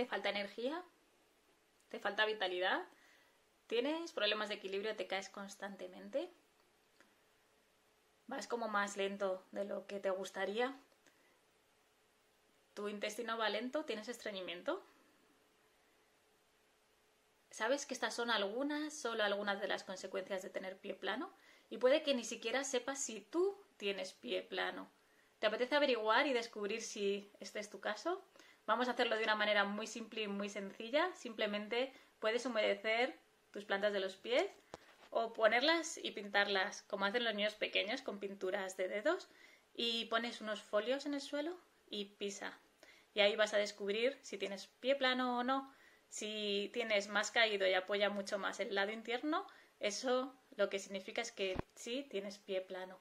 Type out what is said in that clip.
¿Te falta energía? ¿Te falta vitalidad? ¿Tienes problemas de equilibrio? ¿Te caes constantemente? ¿Vas como más lento de lo que te gustaría? ¿Tu intestino va lento? ¿Tienes estreñimiento? ¿Sabes que estas son algunas, solo algunas de las consecuencias de tener pie plano? Y puede que ni siquiera sepas si tú tienes pie plano. ¿Te apetece averiguar y descubrir si este es tu caso? Vamos a hacerlo de una manera muy simple y muy sencilla. Simplemente puedes humedecer tus plantas de los pies o ponerlas y pintarlas como hacen los niños pequeños con pinturas de dedos y pones unos folios en el suelo y pisa. Y ahí vas a descubrir si tienes pie plano o no. Si tienes más caído y apoya mucho más el lado interno, eso lo que significa es que sí tienes pie plano.